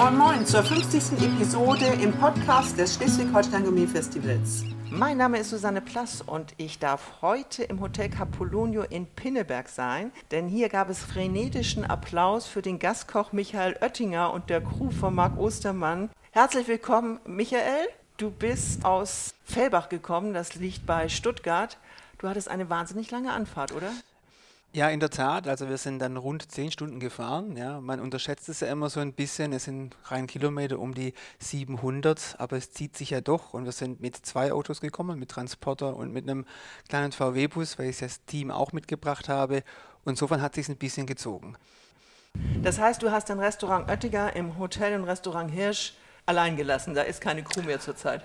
Moin Moin zur 50. Episode im Podcast des Schleswig-Holstein Gourmet Festivals. Mein Name ist Susanne Plass und ich darf heute im Hotel Capolonio in Pinneberg sein, denn hier gab es frenetischen Applaus für den Gastkoch Michael Oettinger und der Crew von Marc Ostermann. Herzlich willkommen, Michael. Du bist aus Fellbach gekommen, das liegt bei Stuttgart. Du hattest eine wahnsinnig lange Anfahrt, oder? Ja, in der Tat. Also wir sind dann rund zehn Stunden gefahren. Ja, man unterschätzt es ja immer so ein bisschen. Es sind rein Kilometer um die 700, aber es zieht sich ja doch. Und wir sind mit zwei Autos gekommen, mit Transporter und mit einem kleinen VW-Bus, weil ich das Team auch mitgebracht habe. Und insofern hat sich ein bisschen gezogen. Das heißt, du hast dein Restaurant Oettinger im Hotel und Restaurant Hirsch allein gelassen. Da ist keine Crew mehr zurzeit.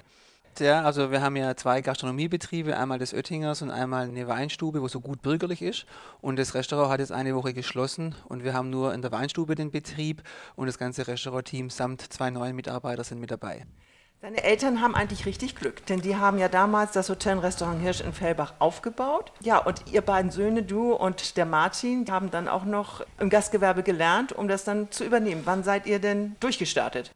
Ja, also wir haben ja zwei Gastronomiebetriebe, einmal des Oettingers und einmal eine Weinstube, wo so gut bürgerlich ist. Und das Restaurant hat jetzt eine Woche geschlossen und wir haben nur in der Weinstube den Betrieb und das ganze Restaurantteam samt zwei neuen Mitarbeiter sind mit dabei. Deine Eltern haben eigentlich richtig Glück, denn die haben ja damals das Hotel und Restaurant Hirsch in Fellbach aufgebaut. Ja, und ihr beiden Söhne, du und der Martin, haben dann auch noch im Gastgewerbe gelernt, um das dann zu übernehmen. Wann seid ihr denn durchgestartet?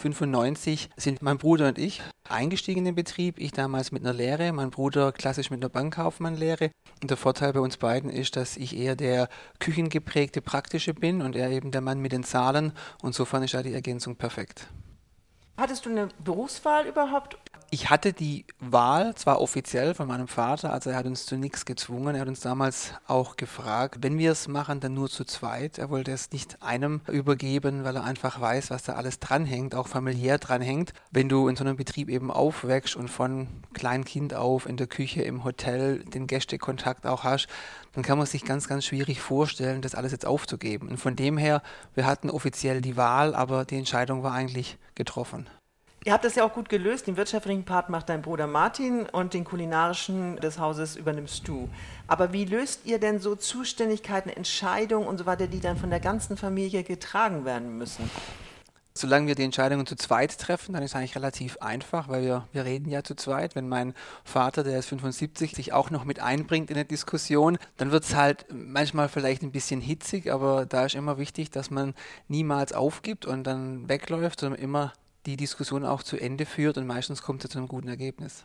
1995 sind mein Bruder und ich eingestiegen in den Betrieb. Ich damals mit einer Lehre, mein Bruder klassisch mit einer Bankkaufmannlehre. Und der Vorteil bei uns beiden ist, dass ich eher der küchengeprägte Praktische bin und er eben der Mann mit den Zahlen. Und insofern ist da die Ergänzung perfekt. Hattest du eine Berufswahl überhaupt? Ich hatte die Wahl zwar offiziell von meinem Vater, also er hat uns zu nichts gezwungen. Er hat uns damals auch gefragt, wenn wir es machen, dann nur zu zweit. Er wollte es nicht einem übergeben, weil er einfach weiß, was da alles dranhängt, auch familiär dranhängt. Wenn du in so einem Betrieb eben aufwächst und von Kleinkind auf in der Küche, im Hotel den Gästekontakt auch hast, dann kann man sich ganz, ganz schwierig vorstellen, das alles jetzt aufzugeben. Und von dem her, wir hatten offiziell die Wahl, aber die Entscheidung war eigentlich getroffen. Ihr habt das ja auch gut gelöst. Den wirtschaftlichen Part macht dein Bruder Martin und den kulinarischen des Hauses übernimmst du. Aber wie löst ihr denn so Zuständigkeiten, Entscheidungen und so weiter, die dann von der ganzen Familie getragen werden müssen? Solange wir die Entscheidungen zu zweit treffen, dann ist es eigentlich relativ einfach, weil wir, wir reden ja zu zweit. Wenn mein Vater, der ist 75, sich auch noch mit einbringt in eine Diskussion, dann wird es halt manchmal vielleicht ein bisschen hitzig, aber da ist immer wichtig, dass man niemals aufgibt und dann wegläuft, sondern immer die Diskussion auch zu Ende führt und meistens kommt es zu einem guten Ergebnis.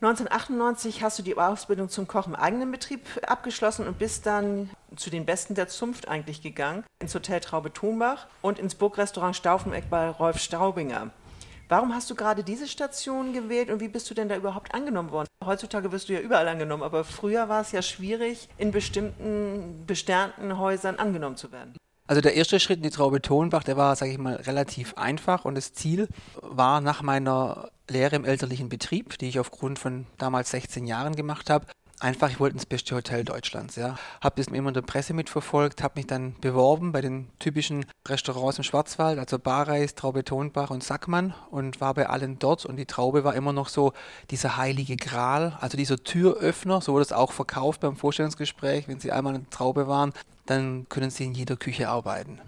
1998 hast du die Ausbildung zum Koch im eigenen Betrieb abgeschlossen und bist dann zu den Besten der Zunft eigentlich gegangen, ins Hotel Traube Thunbach und ins Burgrestaurant Staufeneck bei Rolf Staubinger. Warum hast du gerade diese Station gewählt und wie bist du denn da überhaupt angenommen worden? Heutzutage wirst du ja überall angenommen, aber früher war es ja schwierig, in bestimmten besternten Häusern angenommen zu werden. Also der erste Schritt in die Traube Tonbach, der war, sage ich mal, relativ einfach. Und das Ziel war nach meiner Lehre im elterlichen Betrieb, die ich aufgrund von damals 16 Jahren gemacht habe, einfach, ich wollte ins beste Hotel Deutschlands. Ja. Habe das immer in der Presse mitverfolgt, habe mich dann beworben bei den typischen Restaurants im Schwarzwald, also Barreis, Traube Tonbach und Sackmann und war bei allen dort und die Traube war immer noch so dieser heilige Gral, also dieser Türöffner, so wurde es auch verkauft beim Vorstellungsgespräch, wenn Sie einmal in der Traube waren, dann können Sie in jeder Küche arbeiten.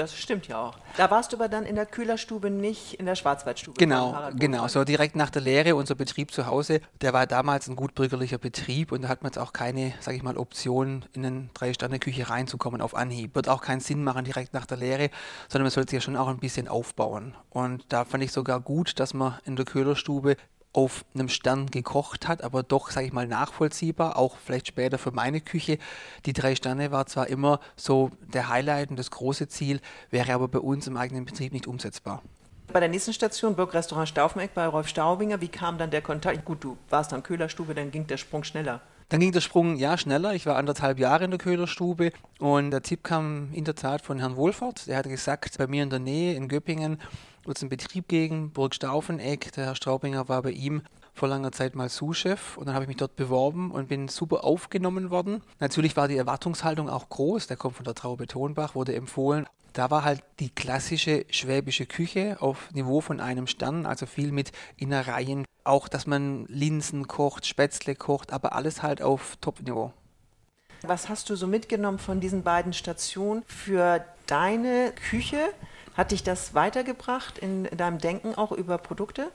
Das stimmt ja auch. Da warst du aber dann in der Kühlerstube, nicht in der Schwarzwaldstube. Genau, genau. So direkt nach der Lehre, unser Betrieb zu Hause, der war damals ein gutbürgerlicher Betrieb und da hat man jetzt auch keine, sage ich mal, Option, in eine Drei-Sterne-Küche reinzukommen auf Anhieb. Wird auch keinen Sinn machen direkt nach der Lehre, sondern man sollte sich ja schon auch ein bisschen aufbauen. Und da fand ich sogar gut, dass man in der Kühlerstube auf einem Stern gekocht hat, aber doch, sage ich mal, nachvollziehbar, auch vielleicht später für meine Küche. Die drei Sterne war zwar immer so der Highlight und das große Ziel, wäre aber bei uns im eigenen Betrieb nicht umsetzbar. Bei der nächsten Station, Burgrestaurant Staufeneck bei Rolf Staubinger, wie kam dann der Kontakt? Gut, du warst dann Köhlerstube, dann ging der Sprung schneller. Dann ging der Sprung ja schneller. Ich war anderthalb Jahre in der Köhlerstube und der Tipp kam in der Tat von Herrn Wohlfahrt. Der hat gesagt, bei mir in der Nähe in Göppingen wird einen Betrieb gegen, Burg Staufeneck. Der Herr Straubinger war bei ihm vor langer Zeit mal Sous-Chef und dann habe ich mich dort beworben und bin super aufgenommen worden. Natürlich war die Erwartungshaltung auch groß. Der kommt von der Traube Tonbach, wurde empfohlen. Da war halt die klassische schwäbische Küche auf Niveau von einem Stern, also viel mit Innereien. Auch, dass man Linsen kocht, Spätzle kocht, aber alles halt auf Top-Niveau. Was hast du so mitgenommen von diesen beiden Stationen für deine Küche? Hat dich das weitergebracht in deinem Denken auch über Produkte?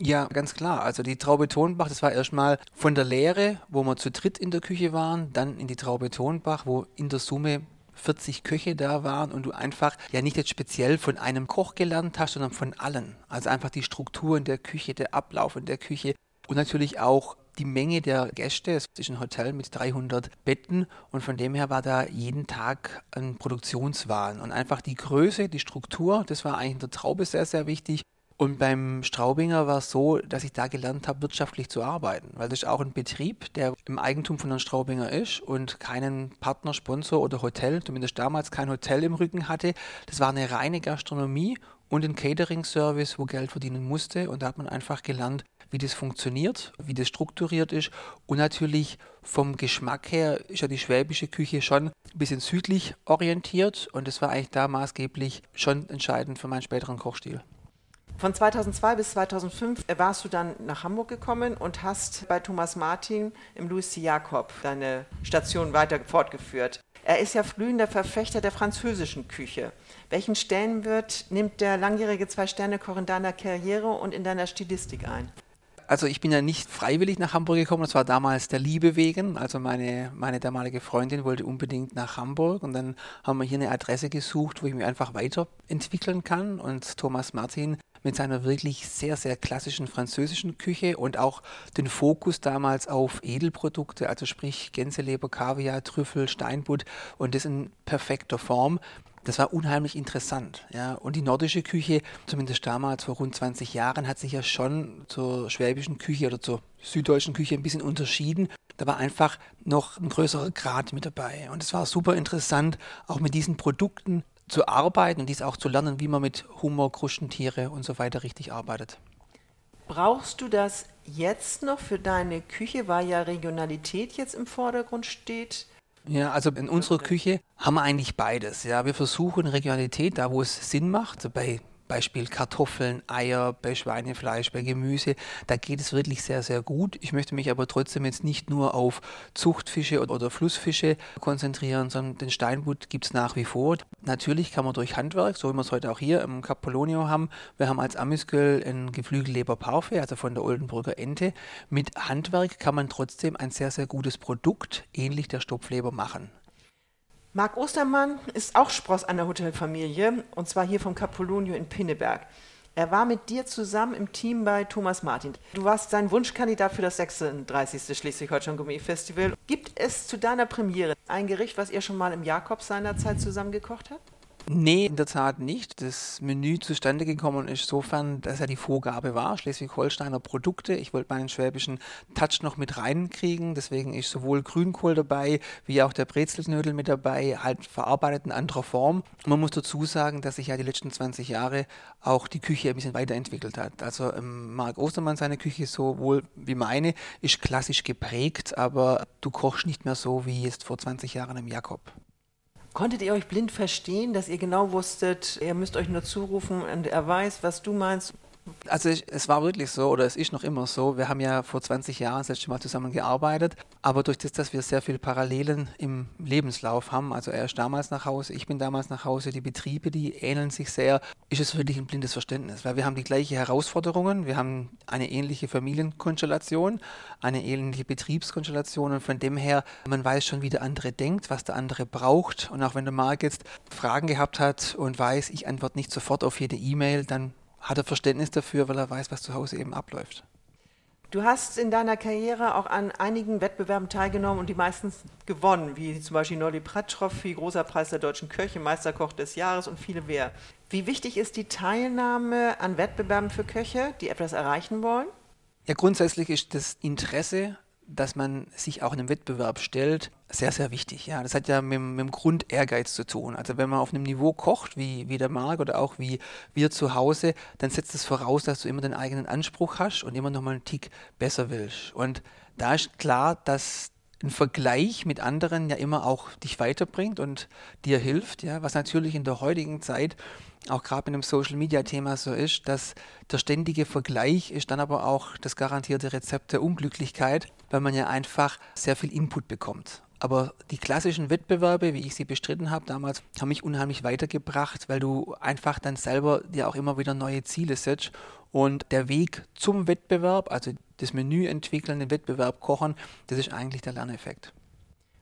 Ja, ganz klar. Also die Traube Tonbach, das war erstmal von der Lehre, wo wir zu dritt in der Küche waren, dann in die Traube Tonbach, wo in der Summe 40 Köche da waren und du einfach ja nicht jetzt speziell von einem Koch gelernt hast, sondern von allen. Also einfach die Struktur in der Küche, der Ablauf in der Küche und natürlich auch die Menge der Gäste. Es ist ein Hotel mit 300 Betten und von dem her war da jeden Tag ein Produktionswahn. Und einfach die Größe, die Struktur, das war eigentlich in der Traube sehr, sehr wichtig. Und beim Straubinger war es so, dass ich da gelernt habe, wirtschaftlich zu arbeiten, weil das ist auch ein Betrieb, der im Eigentum von Herrn Straubinger ist und keinen Partner, Sponsor oder Hotel, zumindest damals kein Hotel im Rücken hatte. Das war eine reine Gastronomie und ein Catering-Service, wo Geld verdienen musste. Und da hat man einfach gelernt, wie das funktioniert, wie das strukturiert ist. Und natürlich vom Geschmack her ist ja die schwäbische Küche schon ein bisschen südlich orientiert. Und das war eigentlich da maßgeblich schon entscheidend für meinen späteren Kochstil. Von 2002 bis 2005 warst du dann nach Hamburg gekommen und hast bei Thomas Martin im Louis C. Jakob deine Station weiter fortgeführt. Er ist ja glühender Verfechter der französischen Küche. Welchen Stellenwert nimmt der langjährige Zwei-Sterne-Koch in deiner Karriere und in deiner Stilistik ein? Also ich bin ja nicht freiwillig nach Hamburg gekommen, das war damals der Liebe wegen. Also meine, meine damalige Freundin wollte unbedingt nach Hamburg und dann haben wir hier eine Adresse gesucht, wo ich mich einfach weiterentwickeln kann. Und Thomas Martin mit seiner wirklich sehr, sehr klassischen französischen Küche und auch den Fokus damals auf Edelprodukte, also sprich Gänseleber, Kaviar, Trüffel, Steinbutt und das in perfekter Form. Das war unheimlich interessant. Ja. Und die nordische Küche, zumindest damals vor rund 20 Jahren, hat sich ja schon zur schwäbischen Küche oder zur süddeutschen Küche ein bisschen unterschieden. Da war einfach noch ein größerer Grad mit dabei. Und es war super interessant, auch mit diesen Produkten zu arbeiten und dies auch zu lernen, wie man mit Hummer, Kruschentiere und so weiter richtig arbeitet. Brauchst du das jetzt noch für deine Küche, weil ja Regionalität jetzt im Vordergrund steht? Ja, also in unserer Küche haben wir eigentlich beides. Ja, wir versuchen Regionalität da, wo es Sinn macht. Bei Beispiel Kartoffeln, Eier, bei Schweinefleisch, bei Gemüse. Da geht es wirklich sehr, sehr gut. Ich möchte mich aber trotzdem jetzt nicht nur auf Zuchtfische oder Flussfische konzentrieren, sondern den Steinbutt gibt es nach wie vor. Natürlich kann man durch Handwerk, so wie wir es heute auch hier im Capolonio haben, wir haben als Amisköl ein Geflügelleber Parfait, also von der Oldenburger Ente. Mit Handwerk kann man trotzdem ein sehr, sehr gutes Produkt, ähnlich der Stopfleber, machen. Marc Ostermann ist auch Spross einer Hotelfamilie und zwar hier vom Capolonio in Pinneberg. Er war mit dir zusammen im Team bei Thomas Martin. Du warst sein Wunschkandidat für das 36. Schleswig-Holstein Gourmet Festival. Gibt es zu deiner Premiere ein Gericht, was ihr schon mal im Jakobs seinerzeit zusammen gekocht habt? Nee, in der Tat nicht. Das Menü zustande gekommen ist insofern, dass ja die Vorgabe war, Schleswig-Holsteiner Produkte. Ich wollte meinen schwäbischen Touch noch mit reinkriegen, deswegen ist sowohl Grünkohl dabei, wie auch der Brezelknödel mit dabei, halt verarbeitet in anderer Form. Man muss dazu sagen, dass sich ja die letzten 20 Jahre auch die Küche ein bisschen weiterentwickelt hat. Also ähm, Marc Ostermann, seine Küche, sowohl wie meine, ist klassisch geprägt, aber du kochst nicht mehr so wie jetzt vor 20 Jahren im Jakob. Konntet ihr euch blind verstehen, dass ihr genau wusstet, ihr müsst euch nur zurufen und er weiß, was du meinst also ich, es war wirklich so, oder es ist noch immer so, wir haben ja vor 20 Jahren das letzte Mal zusammen gearbeitet, aber durch das, dass wir sehr viele Parallelen im Lebenslauf haben, also er ist damals nach Hause, ich bin damals nach Hause, die Betriebe, die ähneln sich sehr, ist es wirklich ein blindes Verständnis, weil wir haben die gleichen Herausforderungen, wir haben eine ähnliche Familienkonstellation, eine ähnliche Betriebskonstellation und von dem her, man weiß schon, wie der andere denkt, was der andere braucht und auch wenn der Marc jetzt Fragen gehabt hat und weiß, ich antworte nicht sofort auf jede E-Mail, dann hat er Verständnis dafür, weil er weiß, was zu Hause eben abläuft. Du hast in deiner Karriere auch an einigen Wettbewerben teilgenommen und die meistens gewonnen, wie zum Beispiel Nolly Pratt-Trophy, Großer Preis der deutschen Köche, Meisterkoch des Jahres und viele mehr. Wie wichtig ist die Teilnahme an Wettbewerben für Köche, die etwas erreichen wollen? Ja, grundsätzlich ist das Interesse dass man sich auch in einem Wettbewerb stellt, sehr, sehr wichtig. Ja, das hat ja mit, mit dem Grundehrgeiz zu tun. Also wenn man auf einem Niveau kocht, wie, wie der Marc oder auch wie wir zu Hause, dann setzt es voraus, dass du immer den eigenen Anspruch hast und immer noch mal einen Tick besser willst. Und da ist klar, dass ein Vergleich mit anderen ja immer auch dich weiterbringt und dir hilft, ja, was natürlich in der heutigen Zeit auch gerade mit dem Social Media Thema so ist, dass der ständige Vergleich ist dann aber auch das garantierte Rezept der Unglücklichkeit, weil man ja einfach sehr viel Input bekommt. Aber die klassischen Wettbewerbe, wie ich sie bestritten habe damals, haben mich unheimlich weitergebracht, weil du einfach dann selber dir auch immer wieder neue Ziele setzt. Und der Weg zum Wettbewerb, also das Menü entwickeln, den Wettbewerb kochen, das ist eigentlich der Lerneffekt.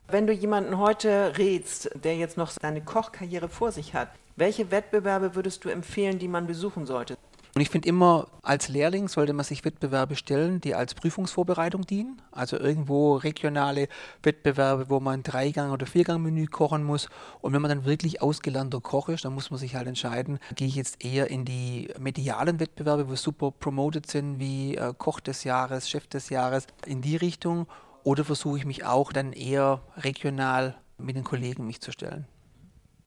Wenn du jemanden heute rätst, der jetzt noch seine Kochkarriere vor sich hat, welche Wettbewerbe würdest du empfehlen, die man besuchen sollte? Und ich finde immer, als Lehrling sollte man sich Wettbewerbe stellen, die als Prüfungsvorbereitung dienen. Also irgendwo regionale Wettbewerbe, wo man Dreigang- oder Viergang-Menü kochen muss. Und wenn man dann wirklich ausgelernter Koch ist, dann muss man sich halt entscheiden, gehe ich jetzt eher in die medialen Wettbewerbe, wo super promoted sind, wie äh, Koch des Jahres, Chef des Jahres, in die Richtung. Oder versuche ich mich auch dann eher regional mit den Kollegen mich zu stellen.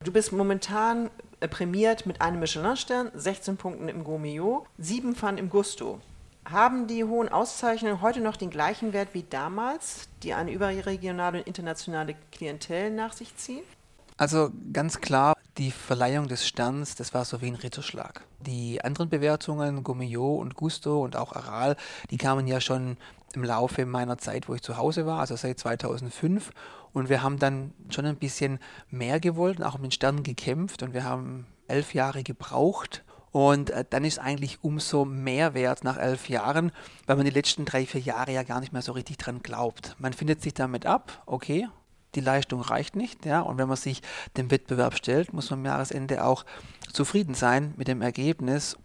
Du bist momentan prämiert mit einem Michelin-Stern, 16 Punkten im Gourmillot, 7 Pfannen im Gusto. Haben die hohen Auszeichnungen heute noch den gleichen Wert wie damals, die eine überregionale und internationale Klientel nach sich ziehen? Also ganz klar, die Verleihung des Sterns, das war so wie ein Ritterschlag. Die anderen Bewertungen, Gourmillot und Gusto und auch Aral, die kamen ja schon im Laufe meiner Zeit, wo ich zu Hause war, also seit 2005. Und wir haben dann schon ein bisschen mehr gewollt auch um den Stern gekämpft. Und wir haben elf Jahre gebraucht. Und äh, dann ist eigentlich umso mehr wert nach elf Jahren, weil man die letzten drei, vier Jahre ja gar nicht mehr so richtig dran glaubt. Man findet sich damit ab, okay, die Leistung reicht nicht, ja, und wenn man sich dem Wettbewerb stellt, muss man am Jahresende auch zufrieden sein mit dem Ergebnis.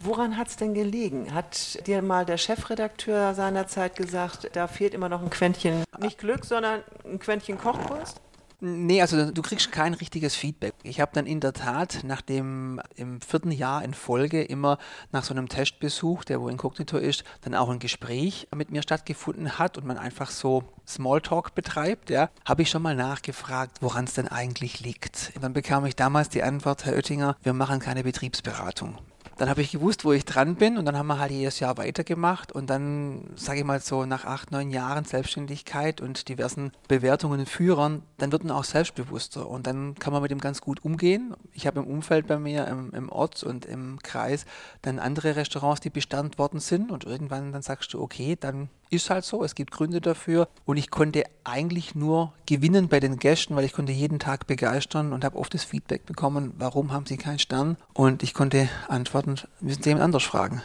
Woran hat es denn gelegen? Hat dir mal der Chefredakteur seinerzeit gesagt, da fehlt immer noch ein Quäntchen, nicht Glück, sondern ein Quäntchen Kochkunst? Nee, also du kriegst kein richtiges Feedback. Ich habe dann in der Tat nach dem im vierten Jahr in Folge immer nach so einem Testbesuch, der wo inkognito ist, dann auch ein Gespräch mit mir stattgefunden hat und man einfach so Smalltalk betreibt, ja, habe ich schon mal nachgefragt, woran es denn eigentlich liegt. Und dann bekam ich damals die Antwort, Herr Oettinger, wir machen keine Betriebsberatung. Dann habe ich gewusst, wo ich dran bin und dann haben wir halt jedes Jahr weitergemacht und dann, sage ich mal so, nach acht, neun Jahren Selbstständigkeit und diversen Bewertungen und Führern, dann wird man auch selbstbewusster und dann kann man mit dem ganz gut umgehen. Ich habe im Umfeld bei mir, im, im Ort und im Kreis, dann andere Restaurants, die bestand worden sind und irgendwann dann sagst du, okay, dann ist halt so, es gibt Gründe dafür und ich konnte eigentlich nur gewinnen bei den Gästen, weil ich konnte jeden Tag begeistern und habe oft das Feedback bekommen, warum haben sie keinen Stern und ich konnte antworten, müssen sie jemand anders fragen.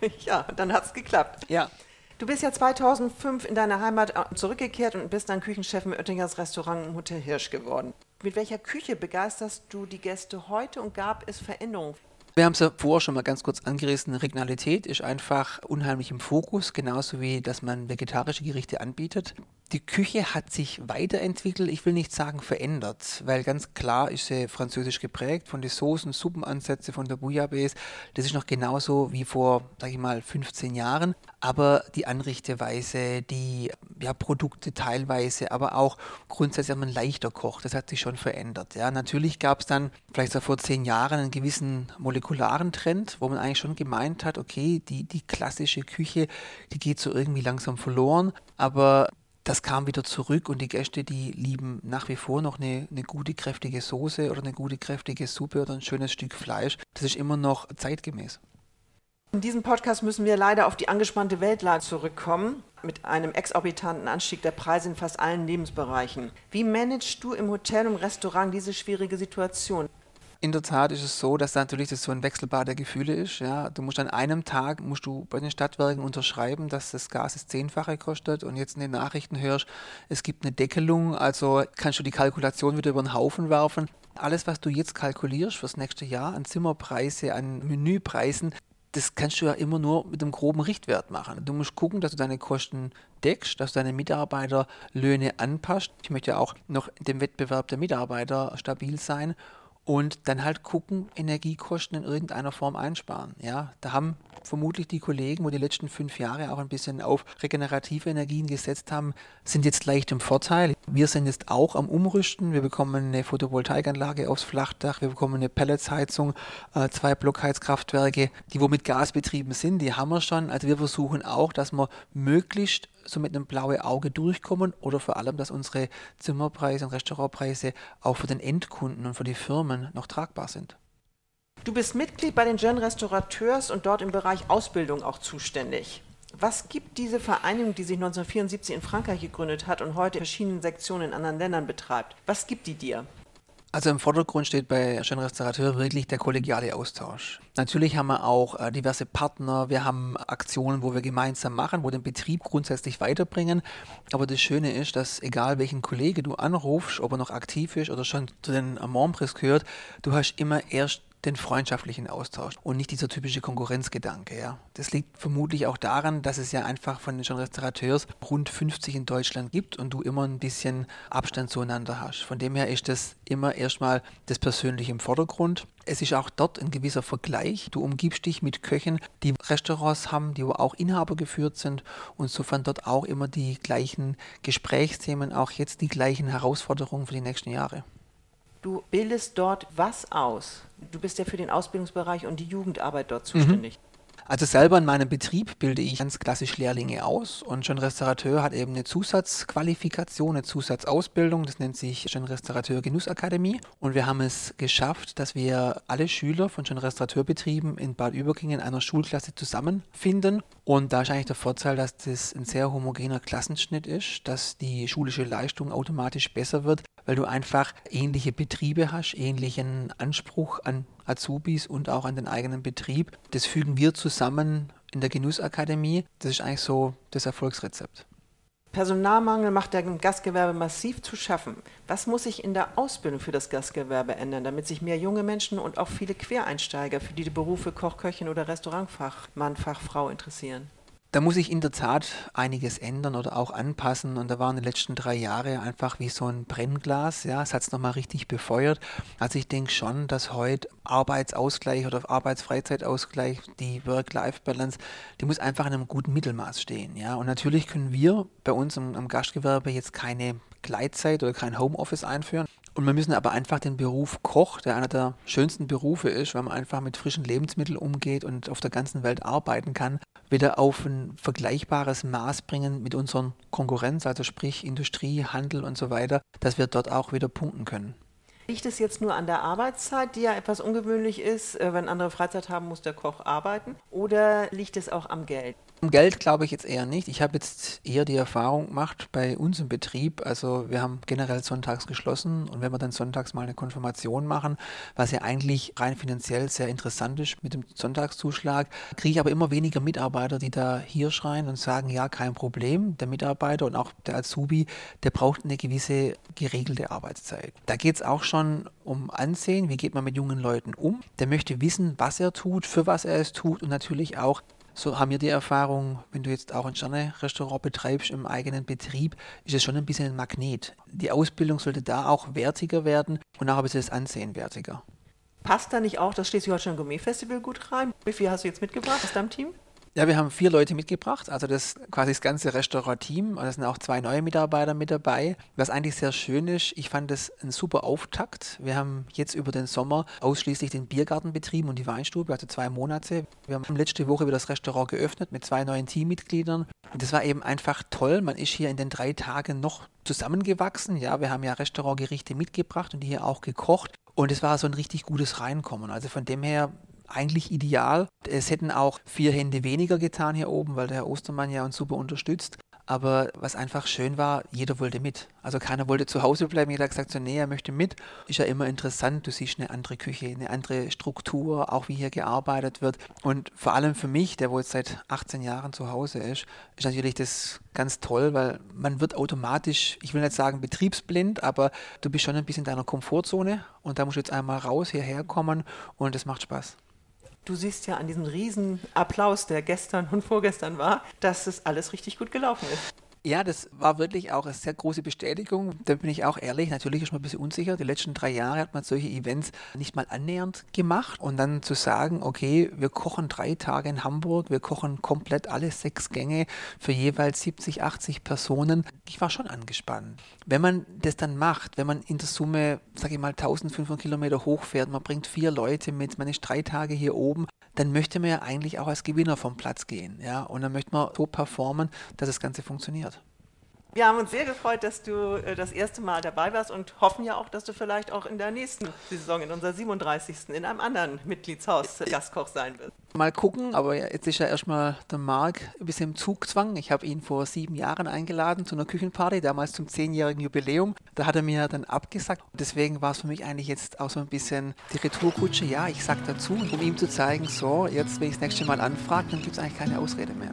Ja, dann hat es geklappt. Ja. Du bist ja 2005 in deine Heimat äh, zurückgekehrt und bist dann Küchenchef im Oettingers Restaurant im Hotel Hirsch geworden. Mit welcher Küche begeisterst du die Gäste heute und gab es Veränderungen? Wir haben es ja vorher schon mal ganz kurz angerissen. Regionalität ist einfach unheimlich im Fokus, genauso wie, dass man vegetarische Gerichte anbietet. Die Küche hat sich weiterentwickelt, ich will nicht sagen verändert, weil ganz klar ist sie französisch geprägt von den Soßen, Suppenansätze, von der Bouillabaisse. Das ist noch genauso wie vor, sage ich mal, 15 Jahren. Aber die Anrichteweise, die ja, Produkte teilweise, aber auch grundsätzlich, dass man leichter kocht, das hat sich schon verändert. Ja, natürlich gab es dann vielleicht so vor zehn Jahren einen gewissen molekularen Trend, wo man eigentlich schon gemeint hat, okay, die, die klassische Küche, die geht so irgendwie langsam verloren. Aber das kam wieder zurück und die Gäste, die lieben nach wie vor noch eine, eine gute, kräftige Soße oder eine gute, kräftige Suppe oder ein schönes Stück Fleisch. Das ist immer noch zeitgemäß. In diesem Podcast müssen wir leider auf die angespannte Weltlage zurückkommen, mit einem exorbitanten Anstieg der Preise in fast allen Lebensbereichen. Wie managst du im Hotel und Restaurant diese schwierige Situation? In der Tat ist es so, dass natürlich das so ein Wechselbad der Gefühle ist. Ja. Du musst an einem Tag musst du bei den Stadtwerken unterschreiben, dass das Gas das Zehnfache kostet und jetzt in den Nachrichten hörst, es gibt eine Deckelung, also kannst du die Kalkulation wieder über den Haufen werfen. Alles, was du jetzt kalkulierst fürs nächste Jahr an Zimmerpreise, an Menüpreisen, das kannst du ja immer nur mit einem groben Richtwert machen. Du musst gucken, dass du deine Kosten deckst, dass du deine Mitarbeiterlöhne anpasst. Ich möchte ja auch noch dem Wettbewerb der Mitarbeiter stabil sein und dann halt gucken, Energiekosten in irgendeiner Form einsparen. Ja, da haben vermutlich die Kollegen, wo die letzten fünf Jahre auch ein bisschen auf regenerative Energien gesetzt haben, sind jetzt leicht im Vorteil. Wir sind jetzt auch am Umrüsten. Wir bekommen eine Photovoltaikanlage aufs Flachdach, wir bekommen eine Pelletsheizung, äh, zwei Blockheizkraftwerke, die wo mit Gas betrieben sind, die haben wir schon. Also wir versuchen auch, dass wir möglichst so mit einem blauen Auge durchkommen oder vor allem, dass unsere Zimmerpreise und Restaurantpreise auch für den Endkunden und für die Firmen noch tragbar sind. Du bist Mitglied bei den Jeunes Restaurateurs und dort im Bereich Ausbildung auch zuständig. Was gibt diese Vereinigung, die sich 1974 in Frankreich gegründet hat und heute verschiedene Sektionen in anderen Ländern betreibt? Was gibt die dir? Also im Vordergrund steht bei Schön Restaurateur wirklich der kollegiale Austausch. Natürlich haben wir auch äh, diverse Partner, wir haben Aktionen, wo wir gemeinsam machen, wo den Betrieb grundsätzlich weiterbringen. Aber das Schöne ist, dass egal welchen Kollege du anrufst, ob er noch aktiv ist oder schon zu den Membres gehört, du hast immer erst den freundschaftlichen Austausch und nicht dieser typische Konkurrenzgedanke. Ja. Das liegt vermutlich auch daran, dass es ja einfach von den Restaurateurs rund 50 in Deutschland gibt und du immer ein bisschen Abstand zueinander hast. Von dem her ist das immer erstmal das Persönliche im Vordergrund. Es ist auch dort ein gewisser Vergleich. Du umgibst dich mit Köchen, die Restaurants haben, die auch Inhaber geführt sind und sofern dort auch immer die gleichen Gesprächsthemen, auch jetzt die gleichen Herausforderungen für die nächsten Jahre. Du bildest dort was aus? Du bist ja für den Ausbildungsbereich und die Jugendarbeit dort zuständig. Mhm. Also selber in meinem Betrieb bilde ich ganz klassisch Lehrlinge aus und schon Restaurateur hat eben eine Zusatzqualifikation, eine Zusatzausbildung, das nennt sich schon Restaurateur Genussakademie. Und wir haben es geschafft, dass wir alle Schüler von schon Restaurateurbetrieben in Bad Überking in einer Schulklasse zusammenfinden. Und da ist eigentlich der Vorteil, dass das ein sehr homogener Klassenschnitt ist, dass die schulische Leistung automatisch besser wird, weil du einfach ähnliche Betriebe hast, ähnlichen Anspruch an Azubis und auch an den eigenen Betrieb. Das fügen wir zusammen in der Genussakademie. Das ist eigentlich so das Erfolgsrezept. Personalmangel macht dem Gastgewerbe massiv zu schaffen. Was muss sich in der Ausbildung für das Gastgewerbe ändern, damit sich mehr junge Menschen und auch viele Quereinsteiger für die Berufe Koch, Köchin oder Restaurantfachmann, Fachfrau interessieren? Da muss ich in der Tat einiges ändern oder auch anpassen. Und da waren die letzten drei Jahre einfach wie so ein Brennglas. Ja, es hat es nochmal richtig befeuert. Also ich denke schon, dass heute Arbeitsausgleich oder Arbeitsfreizeitausgleich, die Work-Life-Balance, die muss einfach in einem guten Mittelmaß stehen. Ja, und natürlich können wir bei uns am, am Gastgewerbe jetzt keine Gleitzeit oder kein Homeoffice einführen. Und wir müssen aber einfach den Beruf Koch, der einer der schönsten Berufe ist, weil man einfach mit frischen Lebensmitteln umgeht und auf der ganzen Welt arbeiten kann, wieder auf ein vergleichbares Maß bringen mit unseren Konkurrenz, also sprich Industrie, Handel und so weiter, dass wir dort auch wieder punkten können. Liegt es jetzt nur an der Arbeitszeit, die ja etwas ungewöhnlich ist? Äh, wenn andere Freizeit haben, muss der Koch arbeiten. Oder liegt es auch am Geld? Um Geld glaube ich jetzt eher nicht. Ich habe jetzt eher die Erfahrung gemacht bei uns im Betrieb. Also wir haben generell sonntags geschlossen und wenn wir dann sonntags mal eine Konfirmation machen, was ja eigentlich rein finanziell sehr interessant ist mit dem Sonntagszuschlag, kriege ich aber immer weniger Mitarbeiter, die da hier schreien und sagen, ja, kein Problem. Der Mitarbeiter und auch der Azubi, der braucht eine gewisse geregelte Arbeitszeit. Da geht es auch schon um Ansehen, wie geht man mit jungen Leuten um. Der möchte wissen, was er tut, für was er es tut und natürlich auch, so haben wir die Erfahrung, wenn du jetzt auch ein Sterne-Restaurant betreibst im eigenen Betrieb, ist es schon ein bisschen ein Magnet. Die Ausbildung sollte da auch wertiger werden und auch ein bisschen das Ansehen wertiger. Passt da nicht auch das Schleswig-Holstein Gourmet Festival gut rein? Wie viel hast du jetzt mitgebracht aus deinem Team? Ja, wir haben vier Leute mitgebracht, also das quasi das ganze Restaurant-Team. Da sind auch zwei neue Mitarbeiter mit dabei. Was eigentlich sehr schön ist, ich fand das ein super Auftakt. Wir haben jetzt über den Sommer ausschließlich den Biergarten betrieben und die Weinstube, also zwei Monate. Wir haben letzte Woche wieder das Restaurant geöffnet mit zwei neuen Teammitgliedern. Und das war eben einfach toll. Man ist hier in den drei Tagen noch zusammengewachsen. Ja, wir haben ja Restaurantgerichte mitgebracht und die hier auch gekocht. Und es war so ein richtig gutes Reinkommen. Also von dem her eigentlich ideal. Es hätten auch vier Hände weniger getan hier oben, weil der Herr Ostermann ja uns super unterstützt. Aber was einfach schön war, jeder wollte mit. Also keiner wollte zu Hause bleiben, jeder hat gesagt, so, nee, er möchte mit. Ist ja immer interessant, du siehst eine andere Küche, eine andere Struktur, auch wie hier gearbeitet wird. Und vor allem für mich, der wohl seit 18 Jahren zu Hause ist, ist natürlich das ganz toll, weil man wird automatisch, ich will nicht sagen betriebsblind, aber du bist schon ein bisschen in deiner Komfortzone und da musst du jetzt einmal raus, hierher kommen und das macht Spaß. Du siehst ja an diesem riesen Applaus, der gestern und vorgestern war, dass es alles richtig gut gelaufen ist. Ja, das war wirklich auch eine sehr große Bestätigung. Da bin ich auch ehrlich, natürlich ist man ein bisschen unsicher. Die letzten drei Jahre hat man solche Events nicht mal annähernd gemacht. Und dann zu sagen, okay, wir kochen drei Tage in Hamburg, wir kochen komplett alle sechs Gänge für jeweils 70, 80 Personen. Ich war schon angespannt. Wenn man das dann macht, wenn man in der Summe, sage ich mal, 1500 Kilometer hochfährt, man bringt vier Leute mit, man ist drei Tage hier oben, dann möchte man ja eigentlich auch als Gewinner vom Platz gehen. Ja? Und dann möchte man so performen, dass das Ganze funktioniert. Wir haben uns sehr gefreut, dass du äh, das erste Mal dabei warst und hoffen ja auch, dass du vielleicht auch in der nächsten Saison, in unserer 37. in einem anderen Mitgliedshaus Gastkoch sein wirst. Mal gucken, aber jetzt ist ja erstmal der Marc ein bisschen im Zugzwang. Ich habe ihn vor sieben Jahren eingeladen zu einer Küchenparty, damals zum zehnjährigen Jubiläum. Da hat er mir dann abgesagt. Deswegen war es für mich eigentlich jetzt auch so ein bisschen die Retourkutsche. Ja, ich sag dazu, um ihm zu zeigen, so, jetzt, wenn ich das nächste Mal anfrage, dann gibt es eigentlich keine Ausrede mehr.